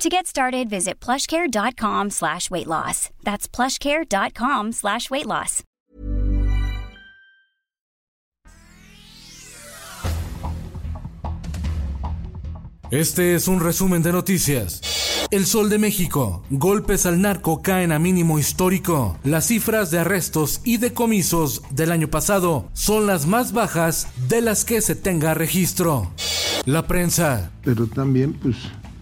To get started, visit plushcare.com slash weight loss. That's plushcare.com slash weight loss. Este es un resumen de noticias. El Sol de México. Golpes al narco caen a mínimo histórico. Las cifras de arrestos y decomisos del año pasado son las más bajas de las que se tenga registro. La prensa. Pero también, pues,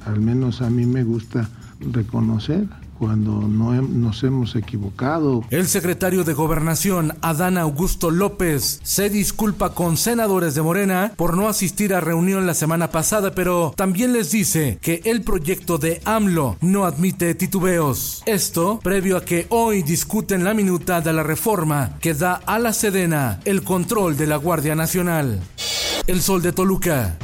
al menos a mí me gusta reconocer cuando no nos hemos equivocado. El secretario de Gobernación, Adán Augusto López, se disculpa con senadores de Morena por no asistir a reunión la semana pasada, pero también les dice que el proyecto de AMLO no admite titubeos. Esto previo a que hoy discuten la minuta de la reforma que da a la Sedena el control de la Guardia Nacional. El Sol de Toluca.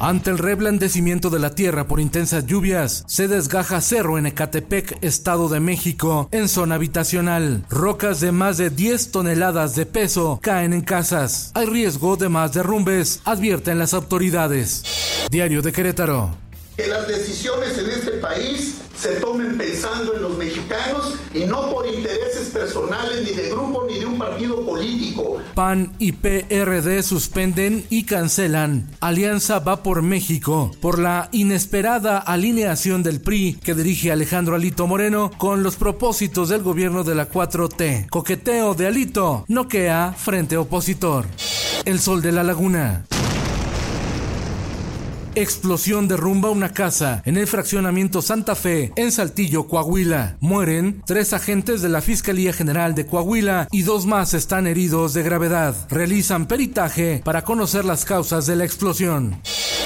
Ante el reblandecimiento de la tierra por intensas lluvias, se desgaja cerro en Ecatepec, Estado de México, en zona habitacional. Rocas de más de 10 toneladas de peso caen en casas. Hay riesgo de más derrumbes, advierten las autoridades. Diario de Querétaro. Que las decisiones en este país se tomen pensando en los mexicanos y no por intereses personales ni de grupo ni de un partido político. PAN y PRD suspenden y cancelan Alianza va por México por la inesperada alineación del PRI que dirige Alejandro Alito Moreno con los propósitos del gobierno de la 4T. Coqueteo de Alito, noquea frente opositor. El sol de la laguna. Explosión derrumba una casa en el fraccionamiento Santa Fe, en Saltillo, Coahuila. Mueren tres agentes de la Fiscalía General de Coahuila y dos más están heridos de gravedad. Realizan peritaje para conocer las causas de la explosión.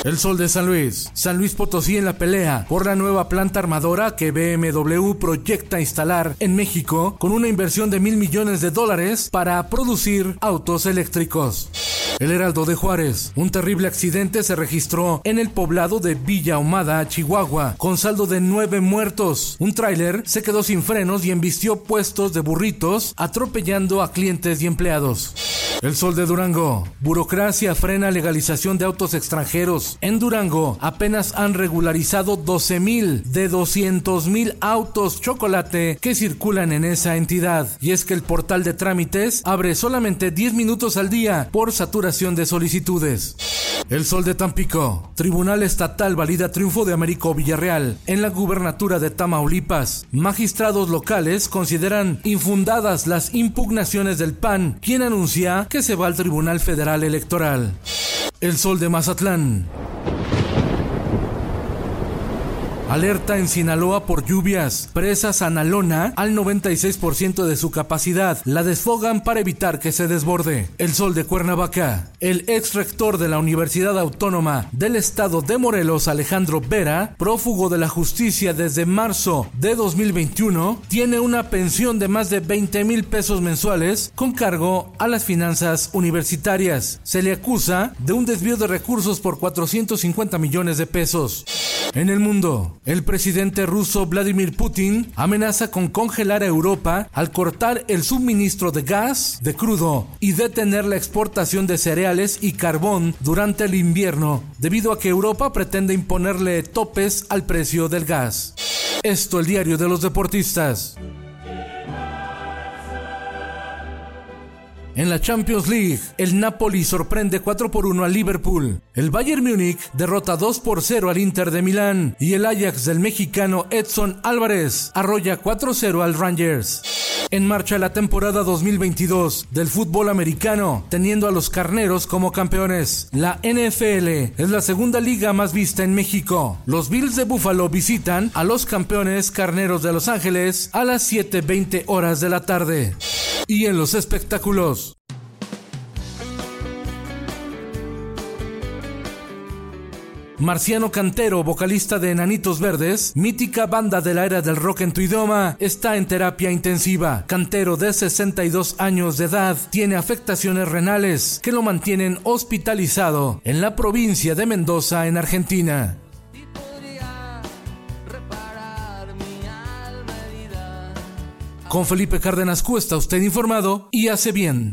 El Sol de San Luis. San Luis Potosí en la pelea por la nueva planta armadora que BMW proyecta instalar en México con una inversión de mil millones de dólares para producir autos eléctricos. El Heraldo de Juárez. Un terrible accidente se registró en el poblado de Villa Ahumada, Chihuahua, con saldo de nueve muertos. Un tráiler se quedó sin frenos y embistió puestos de burritos, atropellando a clientes y empleados. El Sol de Durango. Burocracia frena legalización de autos extranjeros. En Durango apenas han regularizado 12 mil de 200 mil autos chocolate que circulan en esa entidad. Y es que el portal de trámites abre solamente 10 minutos al día por saturación de solicitudes. El Sol de Tampico. Tribunal Estatal valida triunfo de Américo Villarreal en la gubernatura de Tamaulipas. Magistrados locales consideran infundadas las impugnaciones del PAN, quien anuncia que se va al Tribunal Federal Electoral. El Sol de Mazatlán. Alerta en Sinaloa por lluvias. Presas Analona al 96% de su capacidad. La desfogan para evitar que se desborde. El sol de Cuernavaca. El ex rector de la Universidad Autónoma del Estado de Morelos, Alejandro Vera, prófugo de la justicia desde marzo de 2021, tiene una pensión de más de 20 mil pesos mensuales con cargo a las finanzas universitarias. Se le acusa de un desvío de recursos por 450 millones de pesos. En el mundo, el presidente ruso Vladimir Putin amenaza con congelar a Europa al cortar el suministro de gas, de crudo y detener la exportación de cereales y carbón durante el invierno, debido a que Europa pretende imponerle topes al precio del gas. Esto el diario de los deportistas. En la Champions League, el Napoli sorprende 4 por 1 al Liverpool. El Bayern Múnich derrota 2 por 0 al Inter de Milán y el Ajax del mexicano Edson Álvarez arrolla 4-0 al Rangers. En marcha la temporada 2022 del fútbol americano, teniendo a los carneros como campeones. La NFL es la segunda liga más vista en México. Los Bills de Buffalo visitan a los campeones carneros de Los Ángeles a las 7:20 horas de la tarde. Y en los espectáculos. Marciano Cantero, vocalista de Enanitos Verdes, mítica banda de la era del rock en tu idioma, está en terapia intensiva. Cantero, de 62 años de edad, tiene afectaciones renales que lo mantienen hospitalizado en la provincia de Mendoza, en Argentina. Con Felipe Cárdenas Cuesta, usted informado y hace bien.